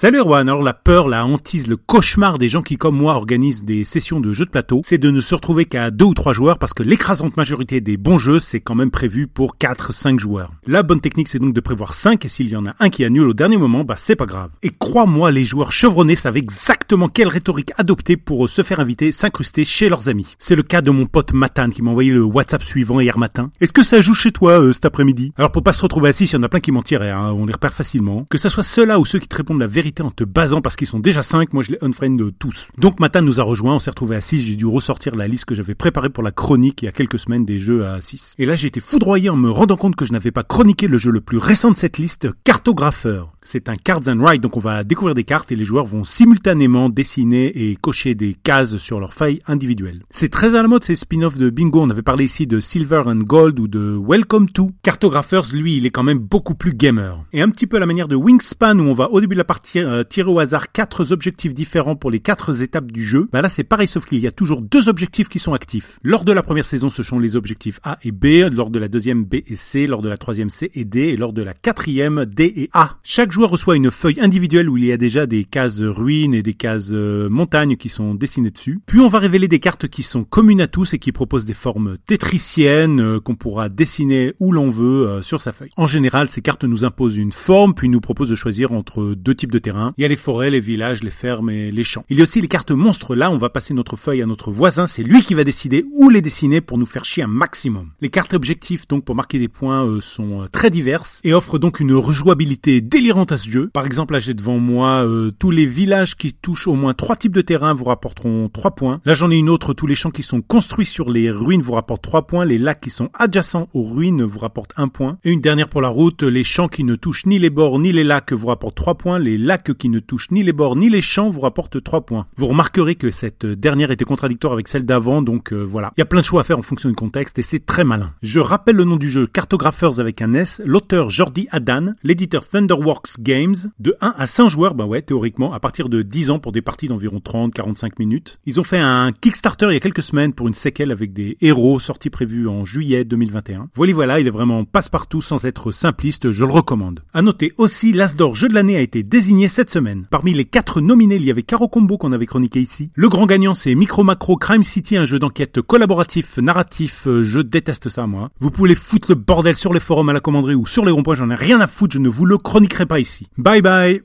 Salut Erwan, alors la peur, la hantise, le cauchemar des gens qui comme moi organisent des sessions de jeux de plateau, c'est de ne se retrouver qu'à deux ou trois joueurs parce que l'écrasante majorité des bons jeux, c'est quand même prévu pour 4 cinq joueurs. La bonne technique c'est donc de prévoir 5 et s'il y en a un qui annule au dernier moment, bah c'est pas grave. Et crois-moi, les joueurs chevronnés savent exactement quelle rhétorique adopter pour se faire inviter, s'incruster chez leurs amis. C'est le cas de mon pote Matan qui m'a envoyé le WhatsApp suivant hier matin. Est-ce que ça joue chez toi euh, cet après-midi? Alors pour pas se retrouver assis, il y en a plein qui mentiraient, hein, on les repère facilement. Que ça soit ceux-là ou ceux qui te répondent la vérité en te basant parce qu'ils sont déjà 5, moi je les unfriend tous. Donc Matan nous a rejoint, on s'est retrouvé à 6, j'ai dû ressortir la liste que j'avais préparée pour la chronique il y a quelques semaines des jeux à 6. Et là j'ai été foudroyé en me rendant compte que je n'avais pas chroniqué le jeu le plus récent de cette liste, Cartographeur. C'est un Cards and Ride, donc on va découvrir des cartes et les joueurs vont simultanément dessiner et cocher des cases sur leurs feuilles individuelles. C'est très à la mode ces spin-offs de Bingo, on avait parlé ici de Silver and Gold ou de Welcome to. Cartographers, lui, il est quand même beaucoup plus gamer. Et un petit peu à la manière de Wingspan où on va au début de la partie euh, tirer au hasard quatre objectifs différents pour les quatre étapes du jeu. Bah là c'est pareil sauf qu'il y a toujours deux objectifs qui sont actifs. Lors de la première saison ce sont les objectifs A et B, lors de la deuxième B et C, lors de la troisième C et D et lors de la quatrième D et A. Chaque joueur reçoit une feuille individuelle où il y a déjà des cases ruines et des cases euh, montagnes qui sont dessinées dessus. Puis on va révéler des cartes qui sont communes à tous et qui proposent des formes tétriciennes euh, qu'on pourra dessiner où l'on veut euh, sur sa feuille. En général, ces cartes nous imposent une forme puis nous proposent de choisir entre deux types de terrains. Il y a les forêts, les villages, les fermes et les champs. Il y a aussi les cartes monstres. Là, on va passer notre feuille à notre voisin. C'est lui qui va décider où les dessiner pour nous faire chier un maximum. Les cartes objectifs, donc pour marquer des points, sont très diverses et offrent donc une rejouabilité délirante à ce jeu. Par exemple, là j'ai devant moi euh, tous les villages qui touchent au moins trois types de terrain vous rapporteront 3 points. Là j'en ai une autre, tous les champs qui sont construits sur les ruines vous rapportent 3 points, les lacs qui sont adjacents aux ruines vous rapportent 1 point. Et une dernière pour la route, les champs qui ne touchent ni les bords ni les lacs vous rapportent 3 points, les lacs qui ne touchent ni les bords ni les champs vous rapportent 3 points. Vous remarquerez que cette dernière était contradictoire avec celle d'avant, donc euh, voilà. Il y a plein de choix à faire en fonction du contexte et c'est très malin. Je rappelle le nom du jeu, Cartographers avec un S, l'auteur Jordi Adan, l'éditeur Thunderworks Games, de 1 à 5 joueurs, bah ouais, théoriquement, à partir de 10 ans pour des parties d'environ 30-45 minutes. Ils ont fait un Kickstarter il y a quelques semaines pour une séquelle avec des héros sortis prévus en juillet 2021. Voilà, voilà, il est vraiment passe-partout sans être simpliste, je le recommande. À noter aussi, l'As d'or jeu de l'année a été désigné cette semaine. Parmi les 4 nominés, il y avait Caro Combo qu'on avait chroniqué ici. Le grand gagnant, c'est Micro Macro Crime City, un jeu d'enquête collaboratif, narratif, je déteste ça moi. Vous pouvez foutre le bordel sur les forums à la commanderie ou sur les ronds-points, j'en ai rien à foutre, je ne vous le chroniquerai pas Bye bye